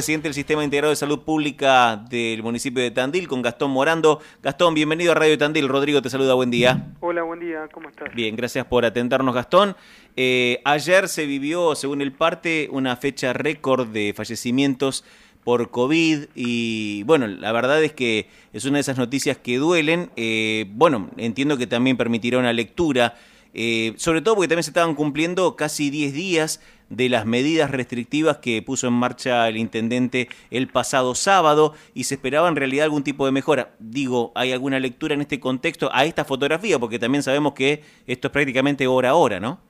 presidente del Sistema Integrado de Salud Pública del municipio de Tandil, con Gastón Morando. Gastón, bienvenido a Radio Tandil. Rodrigo te saluda, buen día. Hola, buen día, ¿cómo estás? Bien, gracias por atendernos, Gastón. Eh, ayer se vivió, según el parte, una fecha récord de fallecimientos por COVID y bueno, la verdad es que es una de esas noticias que duelen. Eh, bueno, entiendo que también permitirá una lectura, eh, sobre todo porque también se estaban cumpliendo casi 10 días de las medidas restrictivas que puso en marcha el intendente el pasado sábado y se esperaba en realidad algún tipo de mejora. Digo, ¿hay alguna lectura en este contexto a esta fotografía? Porque también sabemos que esto es prácticamente hora a hora, ¿no?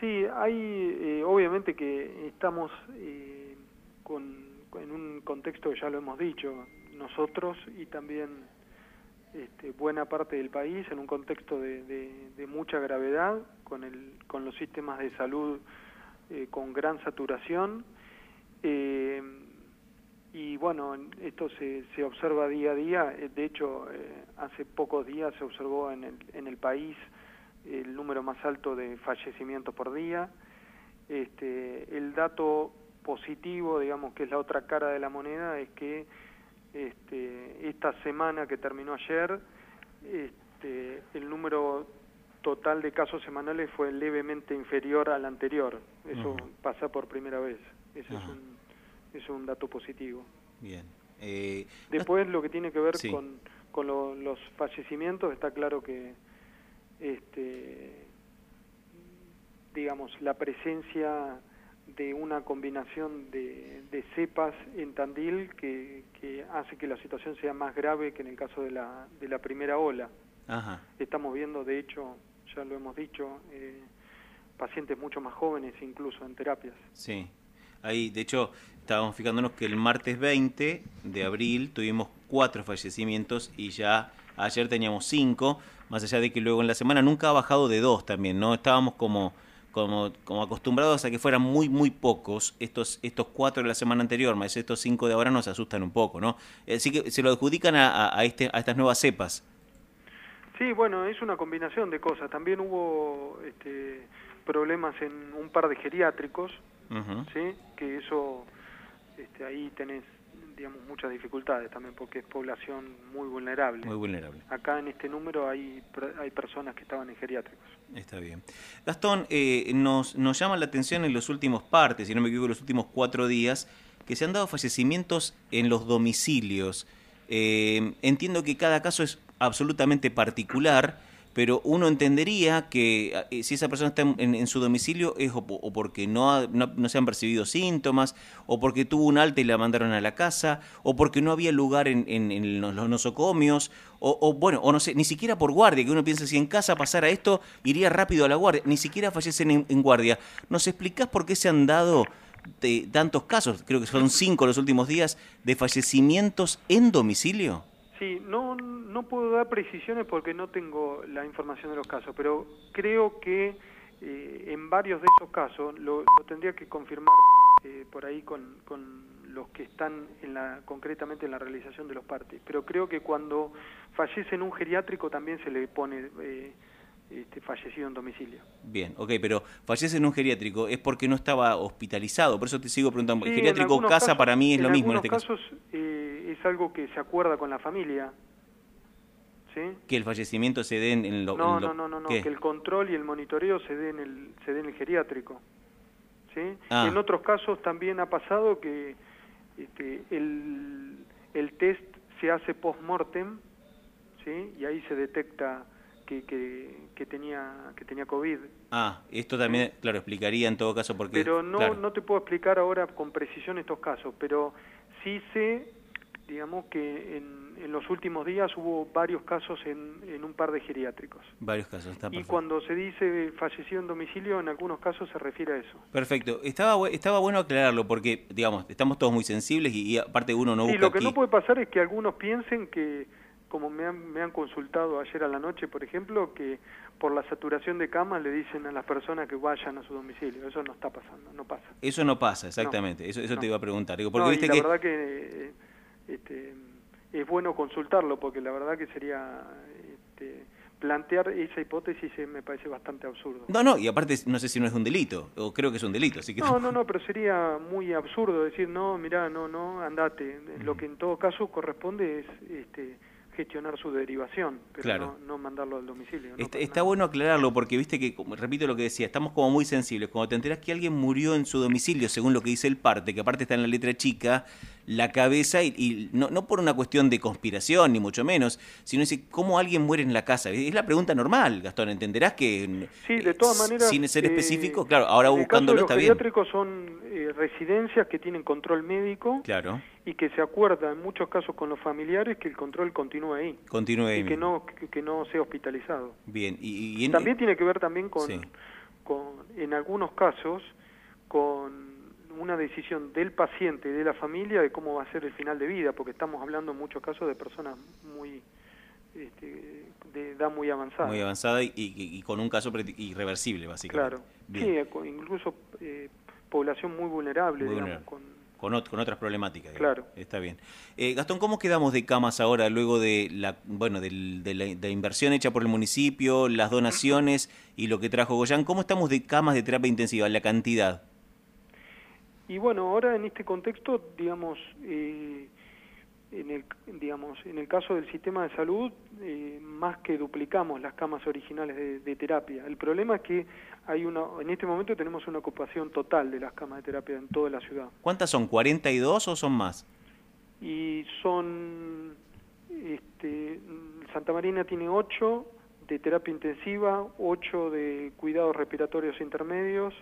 Sí, hay, eh, obviamente que estamos eh, con, en un contexto que ya lo hemos dicho, nosotros y también este, buena parte del país, en un contexto de, de mucha gravedad, con, el, con los sistemas de salud eh, con gran saturación. Eh, y bueno, esto se, se observa día a día. Eh, de hecho, hace pocos días se observó en el, en el país el número más alto de fallecimientos por día. Este, el dato positivo, digamos que es la otra cara de la moneda, es que este, esta semana que terminó ayer, este, el número total de casos semanales fue levemente inferior al anterior. Eso pasa por primera vez. Ese es un, es un dato positivo. Bien. Eh, Después lo que tiene que ver con, con los fallecimientos, está claro que este digamos la presencia de una combinación de, de cepas en Tandil que, que, hace que la situación sea más grave que en el caso de la, de la primera ola. Estamos viendo, de hecho, ya lo hemos dicho, eh, pacientes mucho más jóvenes incluso en terapias. Sí, ahí de hecho estábamos fijándonos que el martes 20 de abril tuvimos cuatro fallecimientos y ya ayer teníamos cinco, más allá de que luego en la semana nunca ha bajado de dos también, ¿no? Estábamos como... Como, como, acostumbrados a que fueran muy, muy pocos, estos, estos cuatro de la semana anterior, más estos cinco de ahora nos asustan un poco, ¿no? Así que se lo adjudican a, a, este, a estas nuevas cepas. Sí, bueno, es una combinación de cosas. También hubo este, problemas en un par de geriátricos, ¿sí? Que eso, este, ahí tenés, digamos, muchas dificultades también porque es población muy vulnerable. Muy vulnerable. Acá en este número hay, hay personas que estaban en geriátricos. Está bien. Gastón, eh, nos, nos llama la atención en los últimos partes, si no me equivoco, los últimos cuatro días, que se han dado fallecimientos en los domicilios. Eh, entiendo que cada caso es absolutamente particular, pero uno entendería que eh, si esa persona está en, su domicilio es o, porque no, no, se han percibido síntomas, o porque tuvo un alta y la mandaron a la casa, o porque no había lugar en, en los nosocomios, o, o, bueno, o no sé, ni siquiera por guardia, que uno piensa si en casa pasara esto, iría rápido a la guardia, ni siquiera fallecen en, guardia. ¿Nos explicás por qué se han dado de tantos casos, creo que son cinco los últimos días, de fallecimientos en domicilio? Sí, no, no puedo dar precisiones porque no tengo la información de los casos, pero creo que eh, en varios de esos casos lo, tendría que confirmar eh, por ahí con, con, los que están en la, concretamente en la realización de los partes. Pero creo que cuando fallece en un geriátrico también se le pone eh, este, fallecido en domicilio. Bien, ok, pero fallece en un geriátrico es porque no estaba hospitalizado, por eso te sigo preguntando. el geriátrico casa para mí es lo mismo en este casos, es algo que se acuerda con la familia. ¿Sí? Que el fallecimiento se dé en, lo, no, no, no, no, que el control y el monitoreo se dé en el, se dé en el geriátrico. ¿sí? Ah. En otros casos también ha pasado que este, el, el test se hace post-mortem ¿sí? y ahí se detecta que, que, que, tenía que tenía COVID. Ah, esto también, claro, explicaría en todo caso porque... Pero no, no te puedo explicar ahora con precisión estos casos, pero sí sé digamos que en, en, los últimos días hubo varios casos en, en un par de geriátricos. Varios casos, está Y cuando se dice fallecido en domicilio, en algunos casos se refiere a eso. Perfecto. Estaba, estaba bueno aclararlo porque, digamos, estamos todos muy sensibles y, aparte uno no busca Sí, lo que no puede pasar es que algunos piensen que, como me han, me han consultado ayer a la noche, por ejemplo, que por la saturación de camas le dicen a las personas que vayan a su domicilio. Eso no está pasando, no pasa. Eso no pasa, exactamente. Eso, eso te iba a preguntar. Digo, porque viste la verdad que... Eh, este, es bueno consultarlo porque la verdad que sería este, plantear esa hipótesis me parece bastante absurdo. No, no, y aparte no sé si no es un delito, o creo que es un delito, así que... No, no, no, pero sería muy absurdo decir, no, mira, no, no, andate. Lo que en todo caso corresponde es este, gestionar su derivación, pero no, mandarlo al domicilio. está, bueno aclararlo porque viste que, repito lo que decía, estamos como muy sensibles. Cuando te enteras que alguien murió en su domicilio, según lo que dice el parte, que aparte está en la letra chica, la cabeza, y, no, no, por una cuestión de conspiración, ni mucho menos, sino decir, ¿cómo alguien muere en la casa? Es la pregunta normal, Gastón, entenderás que... Sí, de todas maneras... Sin ser específico, claro, ahora buscándolo está bien. Los pediátricos son eh, residencias que tienen control médico. Claro y que se acuerda en muchos casos con los familiares que el control continúe ahí. Continúe ahí. Y que no, que, no sea hospitalizado. Bien, y, también tiene que ver también con, con, en algunos casos, con una decisión del paciente y de la familia de cómo va a ser el final de vida, porque estamos hablando en muchos casos de personas muy este, de edad muy avanzada. Muy avanzada y, con un caso irreversible, básicamente. Claro, sí, incluso eh, población muy vulnerable, digamos, con con, con otras problemáticas. Claro. Está bien. Eh, Gastón, ¿cómo quedamos de camas ahora luego de la, bueno, de, la, inversión hecha por el municipio, las donaciones y lo que trajo Goyán? ¿Cómo estamos de camas de terapia intensiva, la cantidad? Y bueno, ahora en este contexto, digamos, eh, en el, digamos, en el caso del sistema de salud, eh, más que duplicamos las camas originales de, terapia. El problema es que hay una, en este momento tenemos una ocupación total de las camas de terapia en toda la ciudad. ¿Cuántas son? ¿42 o son más? Y son, este, Santa Marina tiene 8 de terapia intensiva, 8 de cuidados respiratorios intermedios,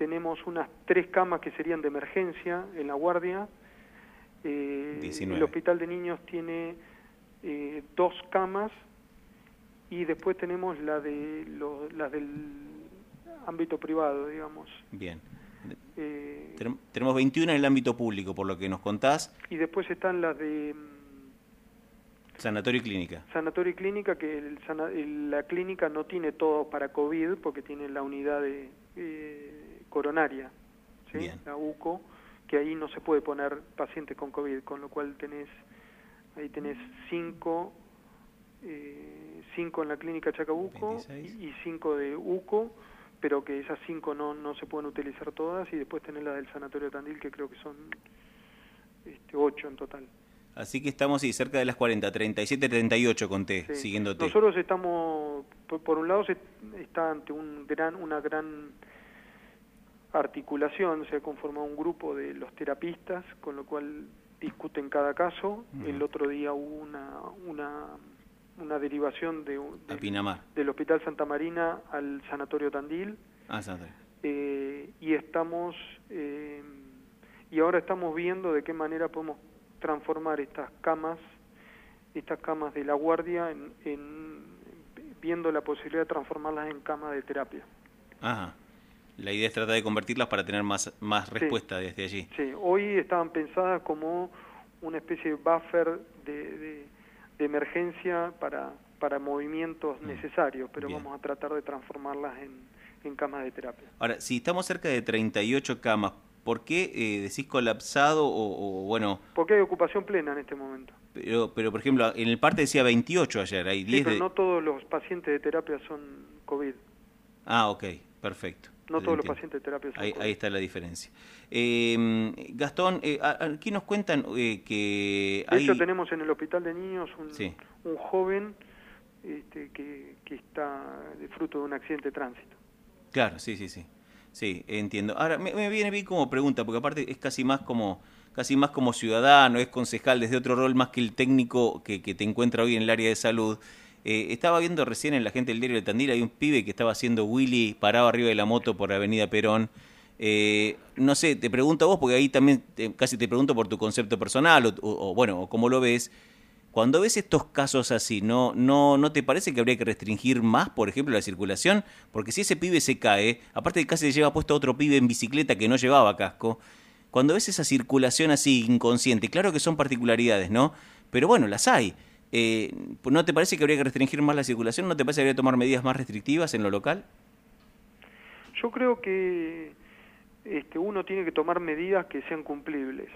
tenemos unas 3 camas que serían de emergencia en la guardia, eh, el hospital de niños tiene eh, dos camas y después tenemos la de las del ámbito privado, digamos. Bien. Eh, tenemos 21 en el ámbito público, por lo que nos contás. Y después están las de... Mm, sanatorio y clínica. Sanatorio y clínica, que la clínica no tiene todo para COVID, porque tiene la unidad de eh, coronaria, la UCO que ahí no se puede poner pacientes con COVID, con lo cual tenés, ahí tenés cinco, eh, cinco en la clínica Chacabuco y cinco de UCO, pero que esas cinco no, no se pueden utilizar todas, y después tenés la del Sanatorio Tandil, que creo que son este, ocho en total. Así que estamos sí, cerca de las 40, 37, 38 conté, sí. siguiéndote. Nosotros estamos, por, un lado, se está ante un gran, una gran articulación, se ha conformado un grupo de los terapistas, con lo cual discuten cada caso. El otro día hubo una, una, una derivación de, del Hospital Santa Marina al Sanatorio Tandil. Ah, eh, y estamos eh, y ahora estamos viendo de qué manera podemos transformar estas camas estas camas de la guardia en, en viendo la posibilidad de transformarlas en camas de terapia. Ajá. La idea es tratar de convertirlas para tener más, más respuesta desde allí. Sí, hoy estaban pensadas como una especie de buffer de, de, emergencia para, para movimientos mm. necesarios, pero vamos a tratar de transformarlas en, en camas de terapia. Ahora, si estamos cerca de 38 camas, ¿por qué eh, decís colapsado o, bueno? Porque hay ocupación plena en este momento. Pero, pero por ejemplo, en el parte decía 28 ayer, hay 10 sí, pero no todos los pacientes de terapia son COVID. Ah, ok, perfecto. No todos los pacientes de terapia ahí, ahí, está la diferencia. Eh, Gastón, eh, aquí nos cuentan eh, que... De hecho, tenemos en el hospital de niños un, un joven este, que, que está de fruto de un accidente de tránsito. Claro, sí, sí, sí. Sí, entiendo. Ahora, me, me viene bien como pregunta, porque aparte es casi más como casi más como ciudadano, es concejal desde otro rol más que el técnico que, que te encuentra hoy en el área de salud. Eh, estaba viendo recién en la gente del diario de Tandil, hay un pibe que estaba haciendo Willy parado arriba de la moto por Avenida Perón. Eh, no sé, te pregunto a vos, porque ahí también casi te pregunto por tu concepto personal, o, bueno, o cómo lo ves. Cuando ves estos casos así, ¿no, ¿no, ¿no te parece que habría que restringir más, por ejemplo, la circulación? Porque si ese pibe se cae, aparte de casi le lleva puesto a otro pibe en bicicleta que no llevaba casco, cuando ves esa circulación así inconsciente, claro que son particularidades, ¿no? Pero bueno, las hay. Eh, ¿No te parece que habría que restringir más la circulación? ¿No te parece que habría que tomar medidas más restrictivas en lo local? Yo creo que este, uno tiene que tomar medidas que sean cumplibles.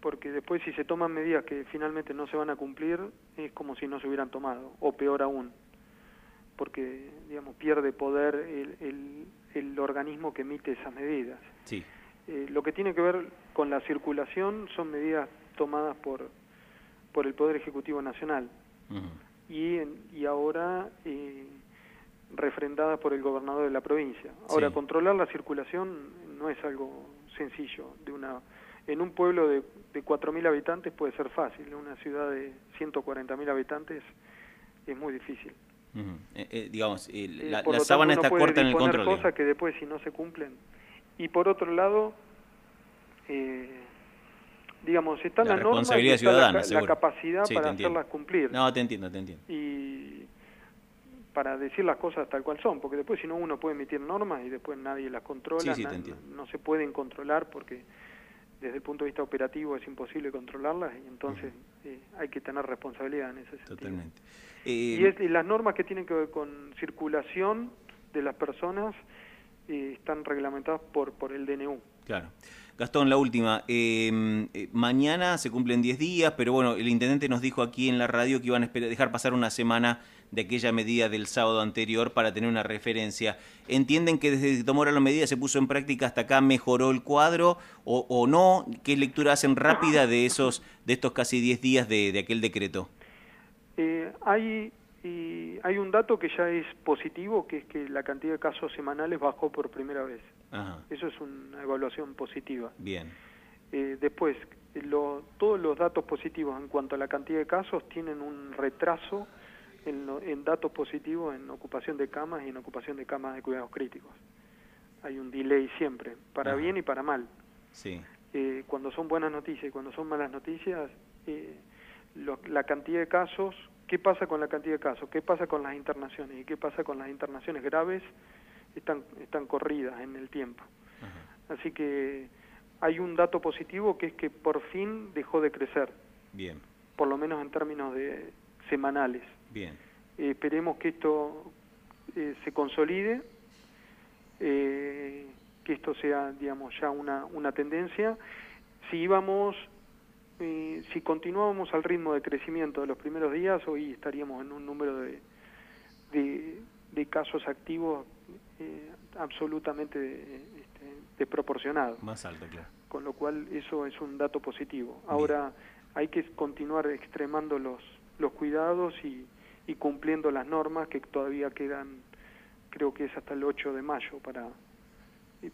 porque después si se toman medidas que finalmente no se van a cumplir, es como si no se hubieran tomado, o peor aún, porque, digamos, pierde poder el, el, organismo que emite esas medidas. Sí. Eh, lo que tiene que ver con la circulación son medidas tomadas por, por el Poder Ejecutivo Nacional y, y ahora eh, refrendadas por el gobernador de la provincia. Ahora, controlar la circulación no es algo sencillo de una en un pueblo de, de 4.000 habitantes puede ser fácil, en una ciudad de 140.000 habitantes es muy difícil. Eh, eh, digamos, eh, la, la sábana está corta en el control. cosas que después si no se cumplen. Y por otro lado, digamos, están la las normas y la, capacidad para hacerlas cumplir. No, te entiendo, te entiendo. Y para decir las cosas tal cual son, porque después si no uno puede emitir normas y después nadie las controla, no se pueden controlar porque desde el punto de vista operativo es imposible controlarlas y entonces eh, hay que tener responsabilidad en ese sentido. Totalmente. y, eh, las normas que tienen que ver con circulación de las personas eh, están reglamentadas por, por el DNU. Claro. Gastón, la última. Em, mañana se cumplen 10 días, pero bueno, el intendente nos dijo aquí en la radio que iban a dejar pasar una semana de aquella medida del sábado anterior para tener una referencia. ¿Entienden que desde que tomó la medida se puso en práctica hasta acá mejoró el cuadro o, no? ¿Qué lectura hacen rápida de esos de estos casi 10 días de, aquel decreto? Eh, hay, hay un dato que ya es positivo, que es que la cantidad de casos semanales bajó por primera vez. Eso es una evaluación positiva. Bien. Eh, después, todos los datos positivos en cuanto a la cantidad de casos tienen un retraso en, datos positivos en ocupación de camas y en ocupación de camas de cuidados críticos. Hay un delay siempre, para bien y para mal. Sí. Eh, cuando son buenas noticias y cuando son malas noticias, eh, la cantidad de casos, ¿qué pasa con la cantidad de casos? ¿Qué pasa con las internaciones? ¿Y qué pasa con las internaciones graves? Están, están corridas en el tiempo. Así que hay un dato positivo que es que por fin dejó de crecer. Bien. Por lo menos en términos de semanales. Bien. Eh, esperemos que esto eh, se consolide, eh, que esto sea, digamos, ya una, una tendencia. Si íbamos, si continuábamos al ritmo de crecimiento de los primeros días, hoy estaríamos en un número de, de, casos activos absolutamente este, desproporcionado. Más alto, claro. Con lo cual eso es un dato positivo. Ahora hay que continuar extremando los, los cuidados y, y cumpliendo las normas que todavía quedan, creo que es hasta el 8 de mayo para,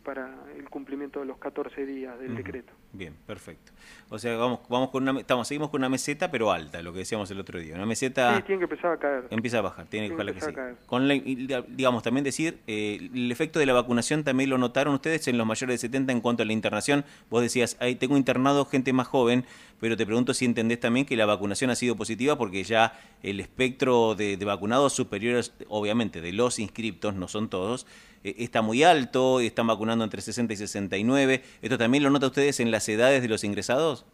para el cumplimiento de los 14 días del decreto. Bien, perfecto. O sea, vamos, vamos con una, estamos, seguimos con una meseta, pero alta, lo que decíamos el otro día. Una meseta. Sí, tiene que empezar a caer. Empieza a bajar, tiene, que, que sí. Con digamos, también decir, eh, el efecto de la vacunación también lo notaron ustedes en los mayores de 70 en cuanto a la internación. Vos decías, ahí tengo internado gente más joven, pero te pregunto si entendés también que la vacunación ha sido positiva porque ya el espectro de, vacunados superiores, obviamente, de los inscriptos, no son todos, eh, está muy alto, están vacunando entre 60 y 69. ¿Esto también lo nota ustedes en las edades de los ingresados?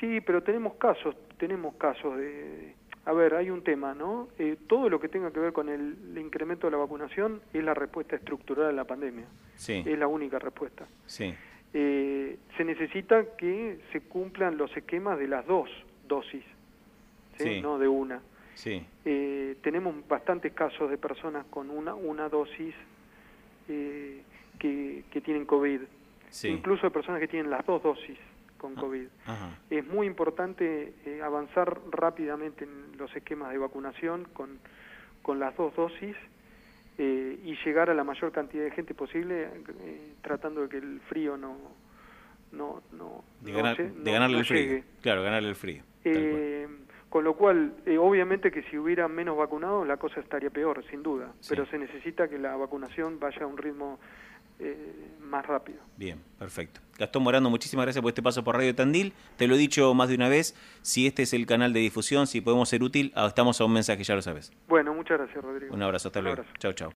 Sí, pero tenemos casos, tenemos casos de... A ver, hay un tema, ¿no? Eh, todo lo que tenga que ver con el, incremento de la vacunación es la respuesta estructural a la pandemia. Sí. Es la única respuesta. Sí. Eh, se necesita que se cumplan los esquemas de las dos dosis, ¿sí? no de una. Sí. Eh, tenemos bastantes casos de personas con una, una dosis eh, que, que, tienen COVID, incluso de personas que tienen las dos dosis con ah, COVID. Es muy importante eh, avanzar rápidamente en los esquemas de vacunación con, con las dos dosis eh, y llegar a la mayor cantidad de gente posible tratando de que el frío no no no de, ganarle el frío. claro ganarle el frío con lo cual, eh, obviamente que si hubiera menos vacunados la cosa estaría peor, sin duda, pero se necesita que la vacunación vaya a un ritmo eh, más rápido. Bien, perfecto. Gastón Morando, muchísimas gracias por este paso por Radio Tandil. Te lo he dicho más de una vez, si este es el canal de difusión, si podemos ser útil, ah, estamos a un mensaje, ya lo sabes. Bueno, muchas gracias, Rodrigo. Un abrazo, hasta luego. Chao, chao.